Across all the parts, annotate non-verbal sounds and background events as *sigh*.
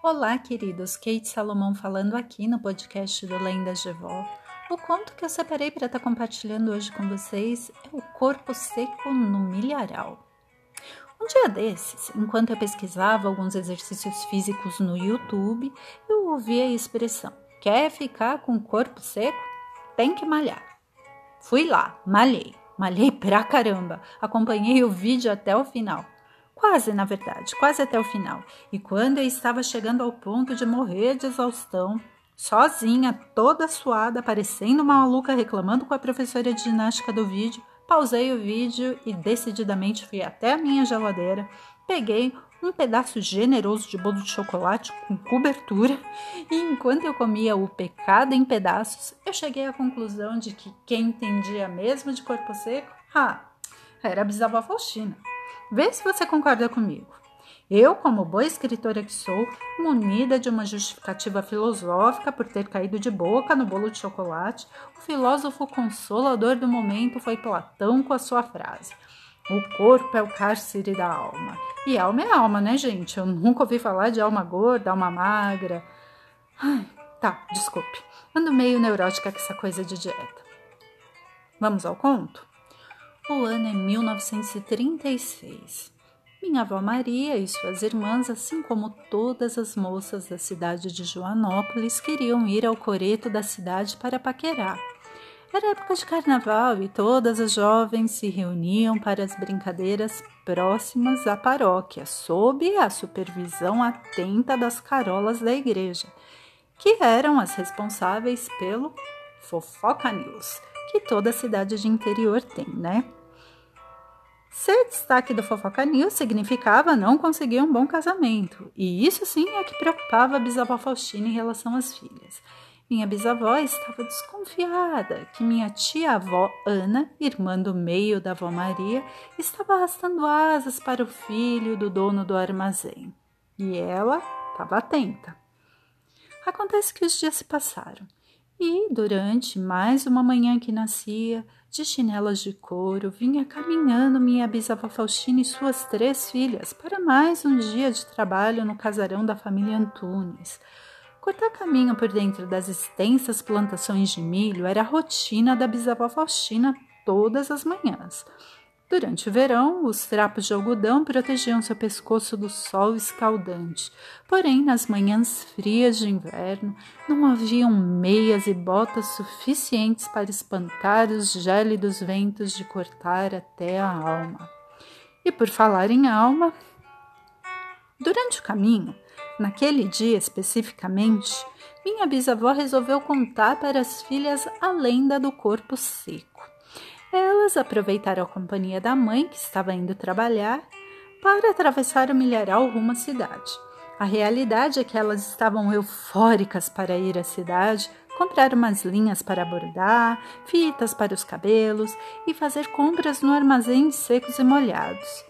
Olá, queridos. Kate Salomão falando aqui no podcast do Lendas de Vó. O conto que eu separei para estar tá compartilhando hoje com vocês é O Corpo Seco no Milharal. Um dia desses, enquanto eu pesquisava alguns exercícios físicos no YouTube, eu ouvi a expressão: quer ficar com o corpo seco? Tem que malhar. Fui lá, malhei, malhei pra caramba, acompanhei o vídeo até o final. Quase, na verdade, quase até o final. E quando eu estava chegando ao ponto de morrer de exaustão, sozinha, toda suada, parecendo uma maluca reclamando com a professora de ginástica do vídeo, pausei o vídeo e decididamente fui até a minha geladeira, peguei um pedaço generoso de bolo de chocolate com cobertura, e enquanto eu comia o pecado em pedaços, eu cheguei à conclusão de que quem entendia mesmo de corpo seco, ah, era a bisavó Faustina. Vê se você concorda comigo. Eu, como boa escritora que sou, munida de uma justificativa filosófica por ter caído de boca no bolo de chocolate, o filósofo consolador do momento foi Platão com a sua frase: O corpo é o cárcere da alma. E alma é alma, né, gente? Eu nunca ouvi falar de alma gorda, alma magra. Ai, tá, desculpe. Ando meio neurótica com essa coisa de dieta. Vamos ao conto? O ano é 1936. Minha avó Maria e suas irmãs, assim como todas as moças da cidade de Joanópolis, queriam ir ao coreto da cidade para paquerar. Era época de carnaval e todas as jovens se reuniam para as brincadeiras próximas à paróquia, sob a supervisão atenta das carolas da igreja, que eram as responsáveis pelo Fofoca News, que toda cidade de interior tem, né? Ser destaque do Fofoca News significava não conseguir um bom casamento, e isso sim é que preocupava a bisavó Faustina em relação às filhas. Minha bisavó estava desconfiada que minha tia-avó Ana, irmã do meio da avó Maria, estava arrastando asas para o filho do dono do armazém. E ela estava atenta. Acontece que os dias se passaram e, durante mais uma manhã que nascia, de chinelas de couro, vinha caminhando minha bisavó Faustina e suas três filhas para mais um dia de trabalho no casarão da família Antunes. Cortar caminho por dentro das extensas plantações de milho era a rotina da bisavó Faustina todas as manhãs. Durante o verão, os trapos de algodão protegiam seu pescoço do sol escaldante. Porém, nas manhãs frias de inverno, não haviam meias e botas suficientes para espantar os gélidos ventos de cortar até a alma. E por falar em alma, durante o caminho, naquele dia especificamente, minha bisavó resolveu contar para as filhas a lenda do corpo seco. Elas aproveitaram a companhia da mãe, que estava indo trabalhar, para atravessar o milharal rumo à cidade. A realidade é que elas estavam eufóricas para ir à cidade, comprar umas linhas para bordar, fitas para os cabelos e fazer compras no armazém de secos e molhados.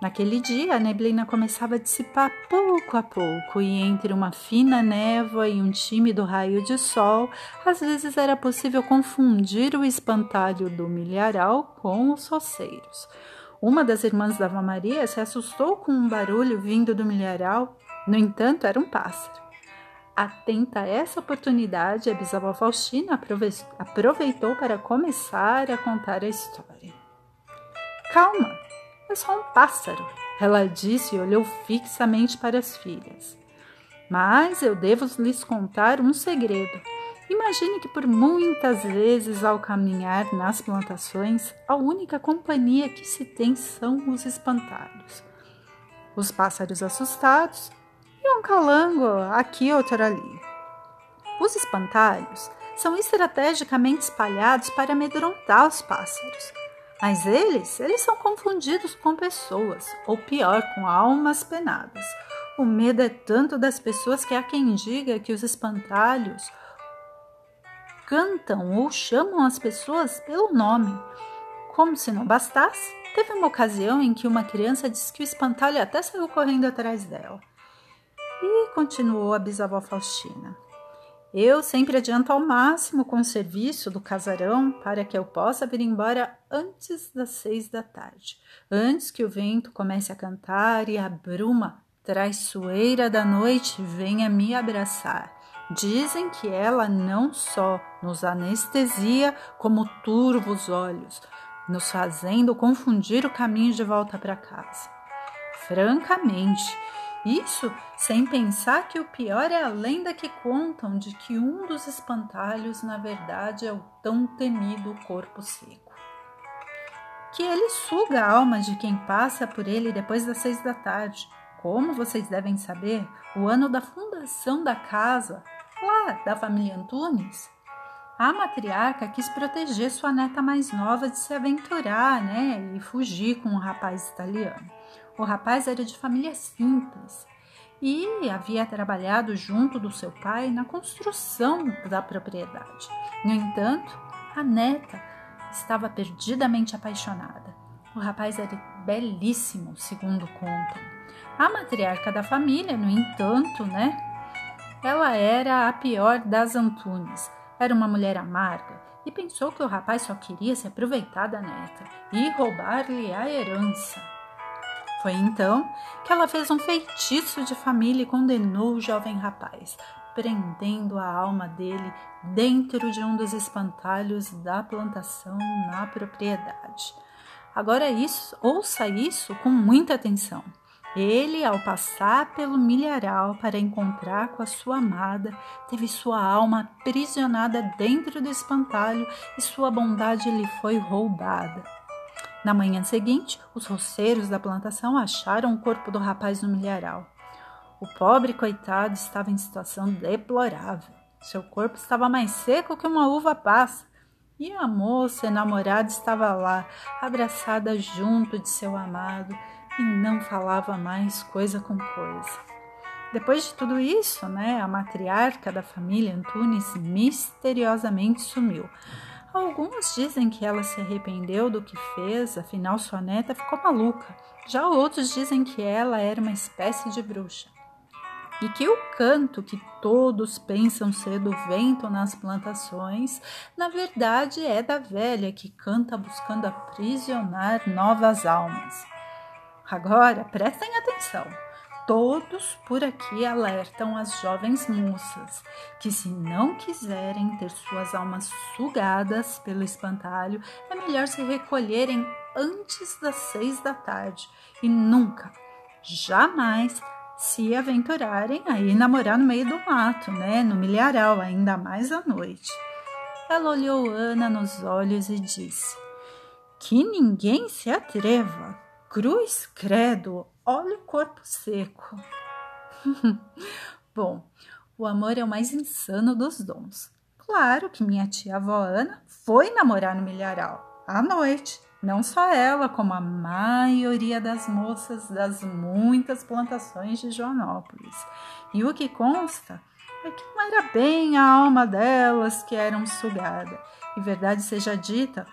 Naquele dia, a neblina começava a dissipar pouco a pouco, e entre uma fina névoa e um tímido raio de sol, às vezes era possível confundir o espantalho do milharal com os roceiros. Uma das irmãs da Ava Maria se assustou com um barulho vindo do milharal, no entanto, era um pássaro. Atenta a essa oportunidade, a bisavó Faustina aproveitou para começar a contar a história. Calma! É só um pássaro, ela disse e olhou fixamente para as filhas. Mas eu devo lhes contar um segredo. Imagine que por muitas vezes ao caminhar nas plantações, a única companhia que se tem são os espantados. Os pássaros assustados e um calango aqui outro ali. Os espantalhos são estrategicamente espalhados para amedrontar os pássaros. Mas eles, eles são confundidos com pessoas, ou pior, com almas penadas. O medo é tanto das pessoas que há quem diga que os espantalhos cantam ou chamam as pessoas pelo nome. Como se não bastasse, teve uma ocasião em que uma criança disse que o espantalho até saiu correndo atrás dela. E continuou a bisavó Faustina. Eu sempre adianto ao máximo com o serviço do casarão para que eu possa vir embora antes das seis da tarde, antes que o vento comece a cantar e a bruma traiçoeira da noite, venha me abraçar. Dizem que ela não só nos anestesia, como turva os olhos, nos fazendo confundir o caminho de volta para casa. Francamente, isso sem pensar que o pior é a lenda que contam de que um dos espantalhos, na verdade, é o tão temido corpo seco. Que ele suga a alma de quem passa por ele depois das seis da tarde. Como vocês devem saber, o ano da fundação da casa, lá da família Antunes, a matriarca quis proteger sua neta mais nova de se aventurar, né, e fugir com um rapaz italiano. O rapaz era de família simples e havia trabalhado junto do seu pai na construção da propriedade. No entanto, a neta estava perdidamente apaixonada. O rapaz era belíssimo, segundo contam. A matriarca da família, no entanto, né? Ela era a pior das Antunes. Era uma mulher amarga e pensou que o rapaz só queria se aproveitar da neta e roubar-lhe a herança. Foi então que ela fez um feitiço de família e condenou o jovem rapaz, prendendo a alma dele dentro de um dos espantalhos da plantação na propriedade. Agora isso, ouça isso com muita atenção. Ele, ao passar pelo milharal para encontrar com a sua amada, teve sua alma aprisionada dentro do espantalho e sua bondade lhe foi roubada. Na manhã seguinte, os roceiros da plantação acharam o corpo do rapaz no milharal. O pobre coitado estava em situação deplorável. Seu corpo estava mais seco que uma uva passa. E a moça enamorada estava lá, abraçada junto de seu amado, e não falava mais coisa com coisa. Depois de tudo isso, né, a matriarca da família Antunes misteriosamente sumiu. Alguns dizem que ela se arrependeu do que fez, afinal sua neta ficou maluca. Já outros dizem que ela era uma espécie de bruxa. E que o canto que todos pensam ser do vento nas plantações, na verdade é da velha que canta buscando aprisionar novas almas. Agora prestem atenção. Todos por aqui alertam as jovens moças que, se não quiserem ter suas almas sugadas pelo espantalho, é melhor se recolherem antes das seis da tarde e nunca, jamais se aventurarem a ir namorar no meio do mato, né? No milharal, ainda mais à noite. Ela olhou Ana nos olhos e disse: Que ninguém se atreva. Cruz credo, Olha o corpo seco. *laughs* Bom, o amor é o mais insano dos dons. Claro que minha tia avó Ana foi namorar no milharal à noite. Não só ela, como a maioria das moças das muitas plantações de Joanópolis. E o que consta é que não era bem a alma delas que eram sugada. E verdade seja dita,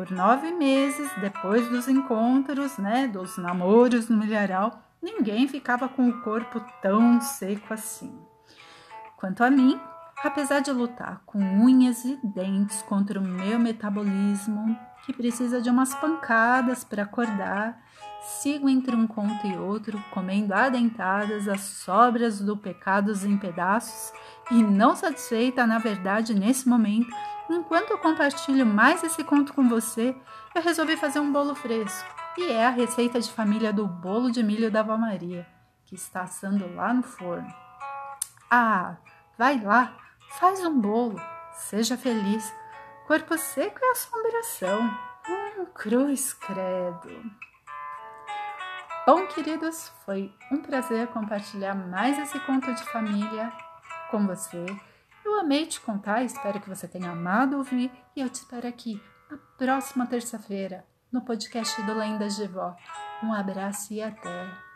por nove meses depois dos encontros, né, dos namoros no milharal, ninguém ficava com o corpo tão seco assim. Quanto a mim, apesar de lutar com unhas e dentes contra o meu metabolismo, que precisa de umas pancadas para acordar, sigo entre um conto e outro, comendo adentadas as sobras do pecados em pedaços e não satisfeita, na verdade, nesse momento, Enquanto eu compartilho mais esse conto com você, eu resolvi fazer um bolo fresco. E é a receita de família do bolo de milho da Vó Maria, que está assando lá no forno. Ah, vai lá, faz um bolo, seja feliz. Corpo seco é assombração. Hum, cruz credo. Bom, queridos, foi um prazer compartilhar mais esse conto de família com você. Amei te contar, espero que você tenha amado ouvir e eu te espero aqui na próxima terça-feira no podcast do Lendas de Vó. Um abraço e até!